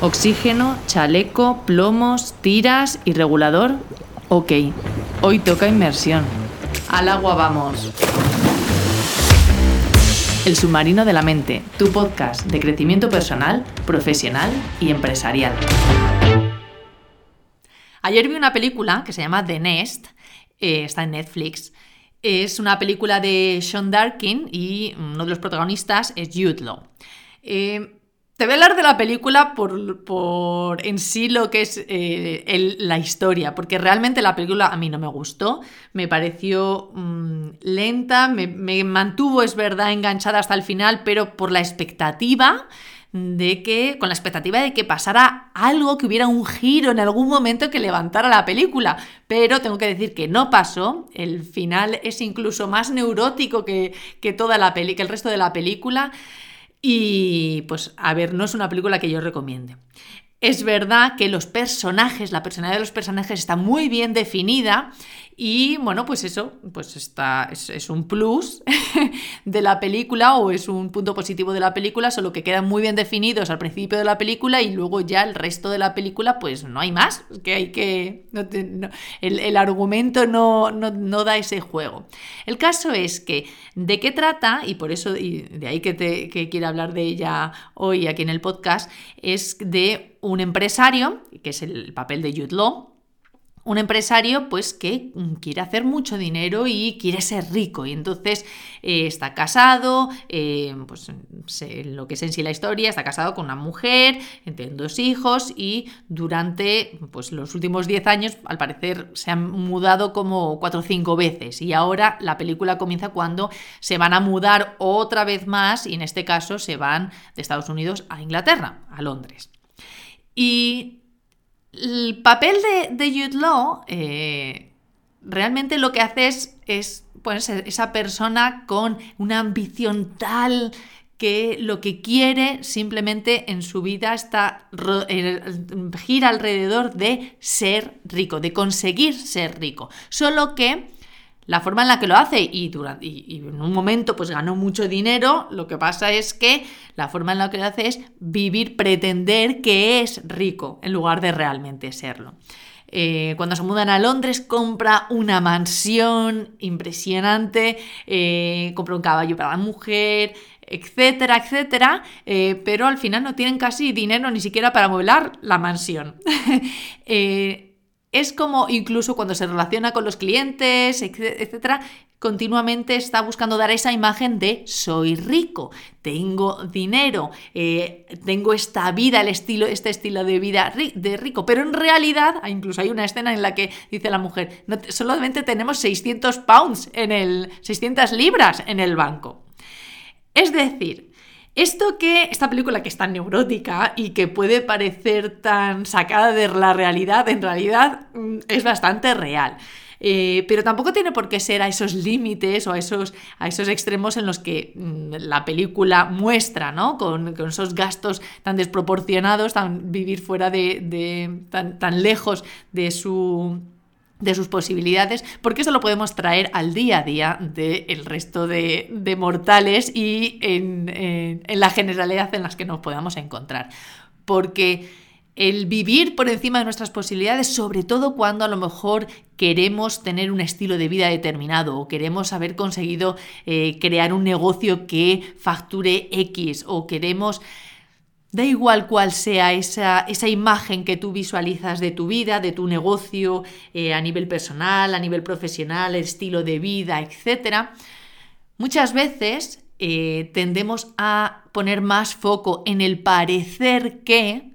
Oxígeno, chaleco, plomos, tiras y regulador. Ok, hoy toca inmersión. Al agua vamos. El submarino de la mente, tu podcast de crecimiento personal, profesional y empresarial. Ayer vi una película que se llama The Nest, eh, está en Netflix. Es una película de Sean Darkin y uno de los protagonistas es Jude Law. Eh, te voy a hablar de la película por, en sí lo que es eh, la historia, porque realmente la película a mí no me gustó, me pareció mm, lenta, me, me, mantuvo, es verdad, enganchada hasta el final, pero por la expectativa de que, con la expectativa de que pasara algo, que hubiera un giro en algún momento que levantara la película. Pero tengo que decir que no pasó. El final es incluso más neurótico que, que toda la peli, que el resto de la película. Y pues, a ver, no es una película que yo recomiende. Es verdad que los personajes, la personalidad de los personajes está muy bien definida y bueno, pues eso, pues está, es, un plus de la película o es un punto positivo de la película, solo que quedan muy bien definidos al principio de la película y luego ya el resto de la película pues no hay más, que hay que... el, argumento no, no, da ese juego. El caso es que de qué trata, y por eso, y de ahí que, te, que quiero hablar de ella hoy aquí en el podcast, es de un empresario, que es el papel de Jude un empresario pues que mm, quiere hacer mucho dinero y quiere ser rico y entonces eh, está casado, eh, pues lo que es en sí la historia, está casado con una mujer, tienen dos hijos y durante pues, los últimos 10 años al parecer se han mudado como cuatro o cinco veces y ahora la película comienza cuando se van a mudar otra vez más y en este caso se van de Estados Unidos a Inglaterra, a Londres. Y el papel de, de Jude Law eh, realmente lo que hace es, pues, esa persona con una ambición tal que lo que quiere simplemente en su vida está eh, gira alrededor de ser rico, de conseguir ser rico. Solo que la forma en la que lo hace y, durante, y, en un momento pues ganó mucho dinero, lo que pasa es que la forma en la que lo hace es vivir, pretender que es rico en lugar de realmente serlo. Eh, cuando se mudan a Londres compra una mansión impresionante, eh, compra un caballo para la mujer, etcétera, etcétera, eh, pero al final no tienen casi dinero ni siquiera para amueblar la mansión. es como incluso cuando se relaciona con los clientes, etcétera, continuamente está buscando dar esa imagen de soy rico, tengo dinero, eh, tengo esta vida, el estilo, este estilo de vida de rico. Pero en realidad, incluso hay una escena en la que dice la mujer, solamente tenemos 600 pounds en el, 600 libras en el banco. Es decir, esto que, esta película que es tan neurótica y que puede parecer tan sacada de la realidad, en realidad mm, es bastante real. Eh, pero tampoco tiene por qué ser a esos límites o a esos, a esos extremos en los que mm, la película muestra, ¿no? Con, esos gastos tan desproporcionados, tan vivir fuera de, tan, tan lejos de su de sus posibilidades, porque eso lo podemos traer al día a día del resto de, mortales y en, en, la generalidad en las que nos podamos encontrar. Porque el vivir por encima de nuestras posibilidades, sobre todo cuando a lo mejor queremos tener un estilo de vida determinado o queremos haber conseguido eh, crear un negocio que facture X o queremos Da igual cuál sea esa, esa, imagen que tú visualizas de tu vida, de tu negocio, eh, a nivel personal, a nivel profesional, estilo de vida, etc. Muchas veces eh, tendemos a poner más foco en el parecer que,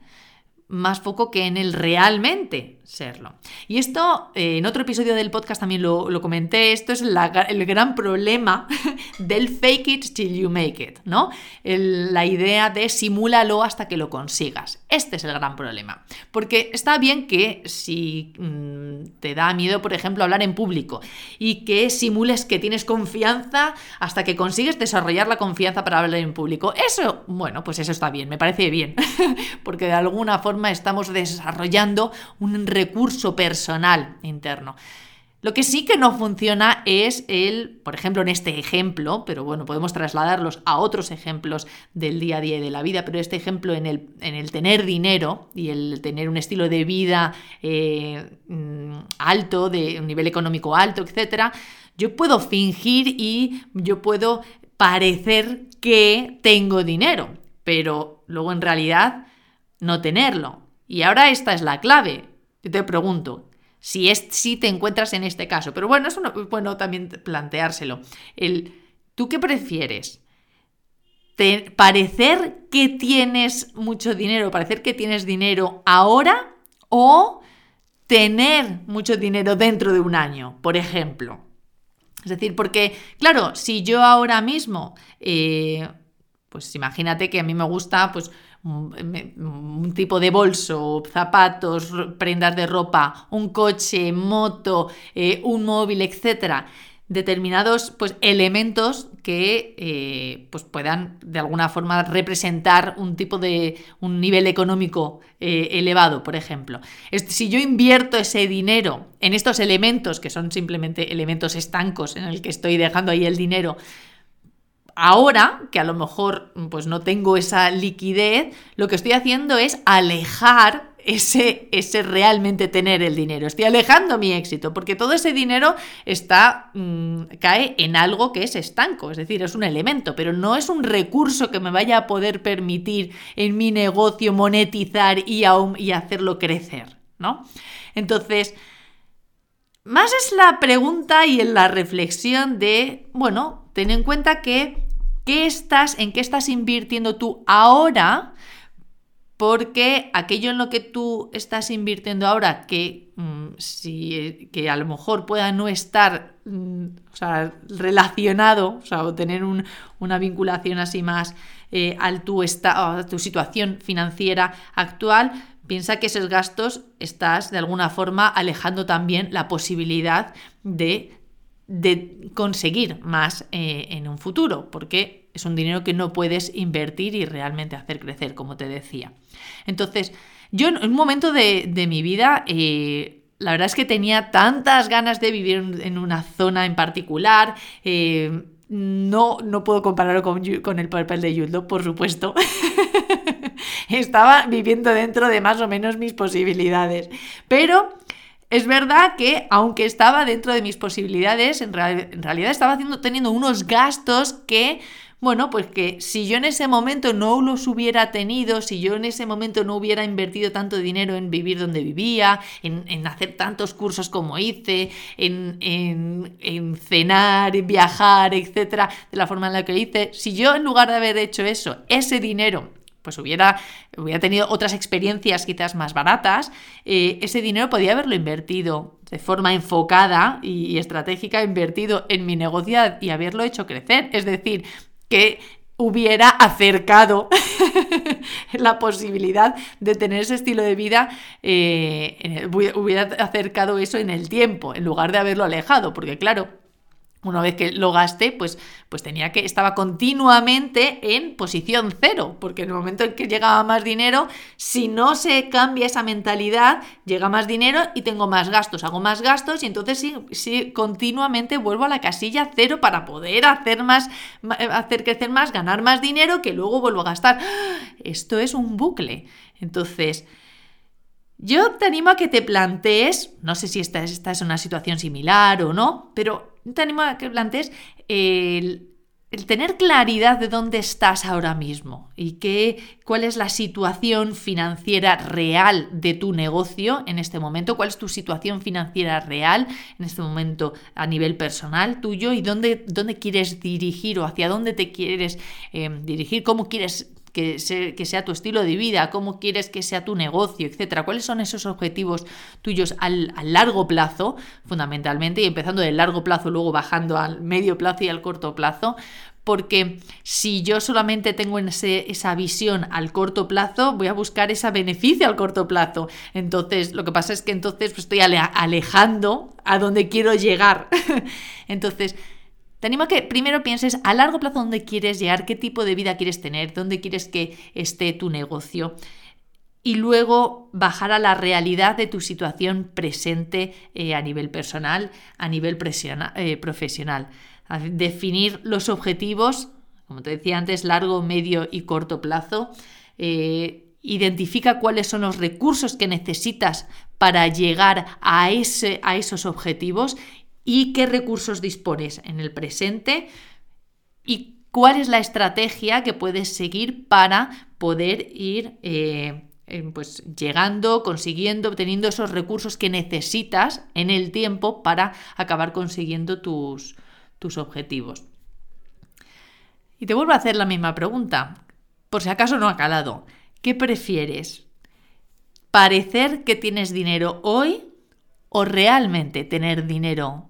más foco que en el realmente serlo. Y esto, eh, en otro episodio del podcast también lo, comenté, esto es el gran problema del fake it till you make it, ¿no? la idea de simúlalo hasta que lo consigas. Este es el gran problema. Porque está bien que si mm, te da miedo, por ejemplo, hablar en público y que simules que tienes confianza hasta que consigues desarrollar la confianza para hablar en público, eso, bueno, pues eso está bien, me parece bien, porque de alguna forma estamos desarrollando un recurso personal interno. Lo que sí que no funciona es el, por ejemplo, en este ejemplo, pero bueno, podemos trasladarlos a otros ejemplos del día a día y de la vida, pero este ejemplo en el, en el tener dinero y el tener un estilo de vida eh, mm, alto, de un nivel económico alto, etcétera, yo puedo fingir y yo puedo parecer que tengo dinero, pero luego en realidad no tenerlo. Y ahora esta es la clave. Yo te pregunto, si, es, si te encuentras en este caso. Pero bueno, es bueno también planteárselo. El, ¿Tú qué prefieres? ¿Parecer que tienes mucho dinero, parecer que tienes dinero ahora o tener mucho dinero dentro de un año, por ejemplo? Es decir, porque, claro, si yo ahora mismo, eh, pues imagínate que a mí me gusta, pues un tipo de bolso, zapatos, prendas de ropa, un coche, moto, eh, un móvil, etcétera, determinados pues, elementos que eh, pues puedan de alguna forma representar un tipo de un nivel económico eh, elevado, por ejemplo. Si yo invierto ese dinero en estos elementos, que son simplemente elementos estancos en el que estoy dejando ahí el dinero, ahora, que a lo mejor pues no tengo esa liquidez, lo que estoy haciendo es alejar ese, ese realmente tener el dinero. Estoy alejando mi éxito, porque todo ese dinero está, mm, cae en algo que es estanco, es decir, es un elemento, pero no es un recurso que me vaya a poder permitir en mi negocio monetizar y, y hacerlo crecer, ¿no? Entonces, más es la pregunta y en la reflexión de, bueno, ten en cuenta que ¿qué estás, en qué estás invirtiendo tú ahora, porque aquello en lo que tú estás invirtiendo ahora, que, mm, si, que a lo mejor pueda no estar mm, relacionado, o sea, o tener una vinculación así más eh, a, tu a tu situación financiera actual, Piensa que esos gastos estás de alguna forma alejando también la posibilidad de, de conseguir más eh, en un futuro, porque es un dinero que no puedes invertir y realmente hacer crecer, como te decía. Entonces, yo en un momento de, mi vida, eh, la verdad es que tenía tantas ganas de vivir en una zona en particular. Eh, no, no puedo compararlo con, con el papel de YouTube, por supuesto. estaba viviendo dentro de más o menos mis posibilidades. Pero es verdad que, aunque estaba dentro de mis posibilidades, en, realidad estaba haciendo, teniendo unos gastos que, bueno, pues que si yo en ese momento no los hubiera tenido, si yo en ese momento no hubiera invertido tanto dinero en vivir donde vivía, en, hacer tantos cursos como hice, en, en, en cenar, en viajar, etcétera, de la forma en la que hice, si yo en lugar de haber hecho eso, ese dinero pues hubiera, hubiera tenido otras experiencias quizás más baratas, eh, ese dinero podía haberlo invertido de forma enfocada y, estratégica, invertido en mi negocio y haberlo hecho crecer. Es decir, que hubiera acercado la posibilidad de tener ese estilo de vida, eh, hubiera acercado eso en el tiempo, en lugar de haberlo alejado, porque claro, una vez que lo gasté, pues, pues tenía que, estaba continuamente en posición cero, porque en el momento en que llegaba más dinero, si no se cambia esa mentalidad, llega más dinero y tengo más gastos, hago más gastos y entonces sí, sí continuamente vuelvo a la casilla cero para poder hacer más, hacer crecer más, ganar más dinero que luego vuelvo a gastar. Esto es un bucle. Entonces, yo te animo a que te plantees, no sé si esta, esta es una situación similar o no, pero te animo a que plantees el, tener claridad de dónde estás ahora mismo y qué, cuál es la situación financiera real de tu negocio en este momento, cuál es tu situación financiera real en este momento a nivel personal tuyo y dónde, dónde quieres dirigir o hacia dónde te quieres eh, dirigir, cómo quieres que, sea tu estilo de vida, cómo quieres que sea tu negocio, etcétera. ¿Cuáles son esos objetivos tuyos al, largo plazo, fundamentalmente, y empezando del largo plazo, luego bajando al medio plazo y al corto plazo? Porque si yo solamente tengo esa visión al corto plazo, voy a buscar ese beneficio al corto plazo. Entonces, lo que pasa es que entonces pues, estoy alejando a donde quiero llegar. entonces, te animo a que primero pienses a largo plazo dónde quieres llegar, qué tipo de vida quieres tener, dónde quieres que esté tu negocio. y luego bajar a la realidad de tu situación presente eh, a nivel personal, a nivel eh, profesional. Definir los objetivos, como te decía antes, largo, medio y corto plazo. Eh, identifica cuáles son los recursos que necesitas para llegar a, ese, a esos objetivos y qué recursos dispones en el presente y cuál es la estrategia que puedes seguir para poder ir pues llegando, consiguiendo, obteniendo esos recursos que necesitas en el tiempo para acabar consiguiendo tus, tus objetivos. Y te vuelvo a hacer la misma pregunta, por si acaso no ha calado. ¿Qué prefieres? ¿Parecer que tienes dinero hoy o realmente tener dinero